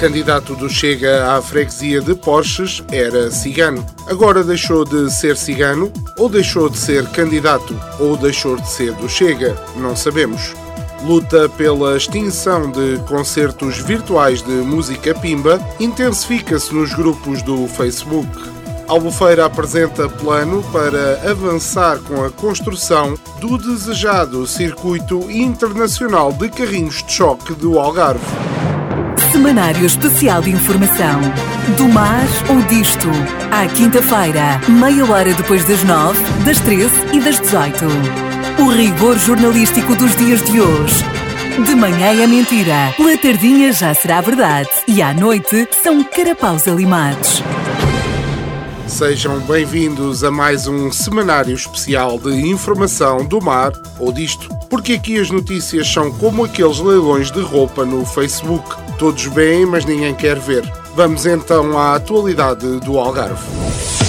Candidato do Chega à freguesia de Porches era cigano. Agora deixou de ser cigano, ou deixou de ser candidato, ou deixou de ser do Chega, não sabemos. Luta pela extinção de concertos virtuais de música pimba intensifica-se nos grupos do Facebook. Albufeira apresenta plano para avançar com a construção do desejado Circuito Internacional de Carrinhos de Choque do Algarve. Semanário Especial de Informação. Do mar ou disto. À quinta-feira, meia hora depois das nove, das treze e das dezoito. O rigor jornalístico dos dias de hoje. De manhã é mentira, pela tardinha já será verdade e à noite são carapaus alimados. Sejam bem-vindos a mais um semanário especial de informação do mar ou disto, porque aqui as notícias são como aqueles leilões de roupa no Facebook. Todos veem, mas ninguém quer ver. Vamos então à atualidade do Algarve.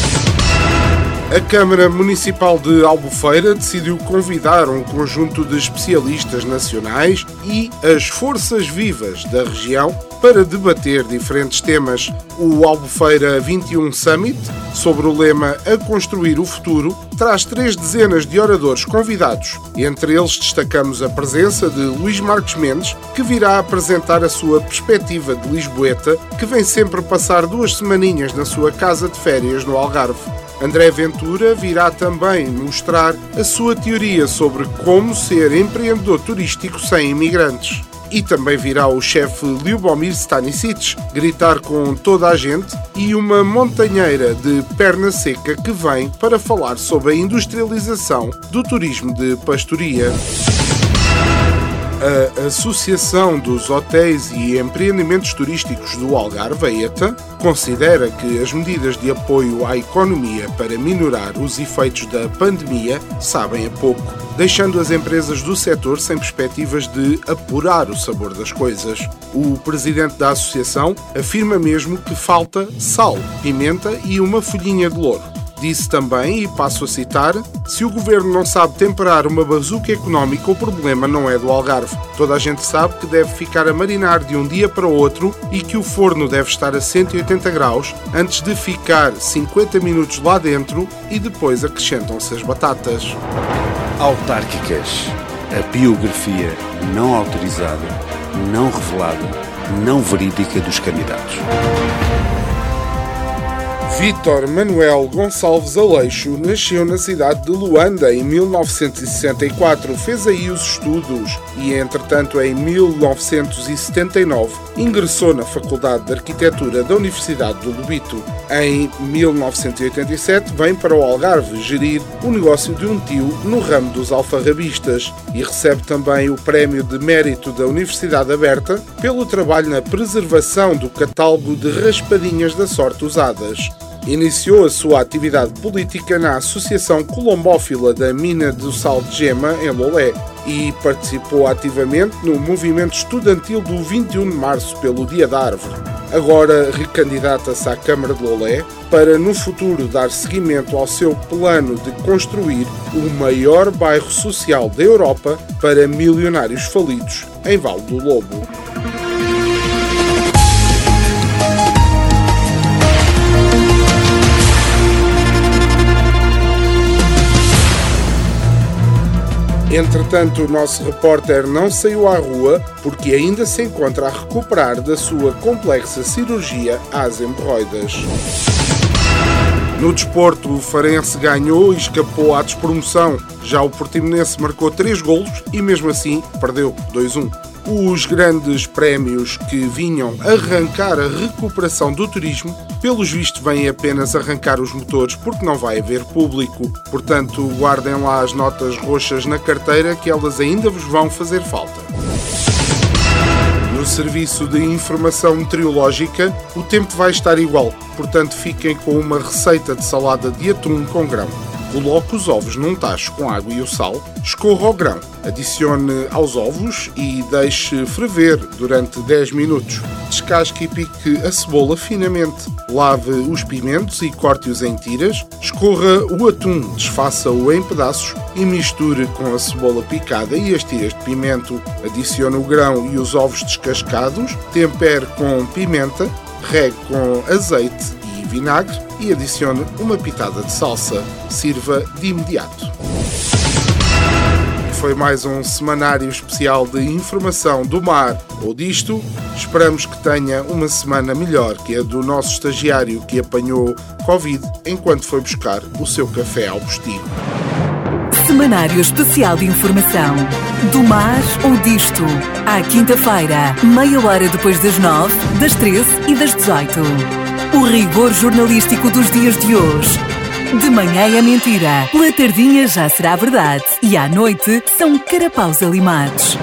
A Câmara Municipal de Albufeira decidiu convidar um conjunto de especialistas nacionais e as forças vivas da região para debater diferentes temas. O Albufeira 21 Summit, sobre o lema A Construir o Futuro, traz três dezenas de oradores convidados. Entre eles destacamos a presença de Luís Marques Mendes, que virá apresentar a sua perspectiva de Lisboeta, que vem sempre passar duas semaninhas na sua casa de férias no Algarve. André Ventura virá também mostrar a sua teoria sobre como ser empreendedor turístico sem imigrantes. E também virá o chefe Lyubomir Stanisic gritar com toda a gente e uma montanheira de perna seca que vem para falar sobre a industrialização do turismo de pastoria. A Associação dos Hotéis e Empreendimentos Turísticos do Algarve, a ETA, considera que as medidas de apoio à economia para minorar os efeitos da pandemia sabem a pouco, deixando as empresas do setor sem perspectivas de apurar o sabor das coisas. O presidente da associação afirma mesmo que falta sal, pimenta e uma folhinha de louro. Disse também, e passo a citar, se o governo não sabe temperar uma bazuca económica, o problema não é do Algarve. Toda a gente sabe que deve ficar a marinar de um dia para outro e que o forno deve estar a 180 graus antes de ficar 50 minutos lá dentro e depois acrescentam-se as batatas. Autárquicas. A biografia não autorizada, não revelada, não verídica dos candidatos. Vítor Manuel Gonçalves Aleixo nasceu na cidade de Luanda em 1964, fez aí os estudos e, entretanto, em 1979 ingressou na Faculdade de Arquitetura da Universidade do Lubito. Em 1987 vem para o Algarve gerir o negócio de um tio no ramo dos alfarrabistas e recebe também o Prémio de Mérito da Universidade Aberta pelo trabalho na preservação do catálogo de raspadinhas da sorte usadas. Iniciou a sua atividade política na Associação Colombófila da Mina do Sal de Gema, em Lolé, e participou ativamente no movimento estudantil do 21 de março pelo Dia da Árvore. Agora recandidata-se à Câmara de Lolé para, no futuro, dar seguimento ao seu plano de construir o maior bairro social da Europa para milionários falidos, em Val do Lobo. Entretanto, o nosso repórter não saiu à rua porque ainda se encontra a recuperar da sua complexa cirurgia às hemorroidas. No desporto, o Farense ganhou e escapou à despromoção. Já o Portimonense marcou 3 golos e mesmo assim perdeu 2-1. Os grandes prémios que vinham arrancar a recuperação do turismo, pelos vistos, vêm apenas arrancar os motores porque não vai haver público. Portanto, guardem lá as notas roxas na carteira que elas ainda vos vão fazer falta. No serviço de informação meteorológica, o tempo vai estar igual, portanto, fiquem com uma receita de salada de atum com grão. Coloque os ovos num tacho com água e o sal, escorra o grão, adicione aos ovos e deixe ferver durante 10 minutos. Descasque e pique a cebola finamente. Lave os pimentos e corte-os em tiras. Escorra o atum, desfaça-o em pedaços e misture com a cebola picada e as tiras de pimento. Adicione o grão e os ovos descascados. Tempere com pimenta. Regue com azeite vinagre e adicione uma pitada de salsa. Sirva de imediato. Foi mais um semanário especial de informação do mar ou disto. Esperamos que tenha uma semana melhor que a do nosso estagiário que apanhou Covid enquanto foi buscar o seu café ao postigo. Semanário Especial de Informação. Do mar ou disto. À quinta-feira, meia hora depois das nove, das treze e das dezoito. O rigor jornalístico dos dias de hoje. De manhã é mentira, pela já será verdade e à noite são carapaus alimados.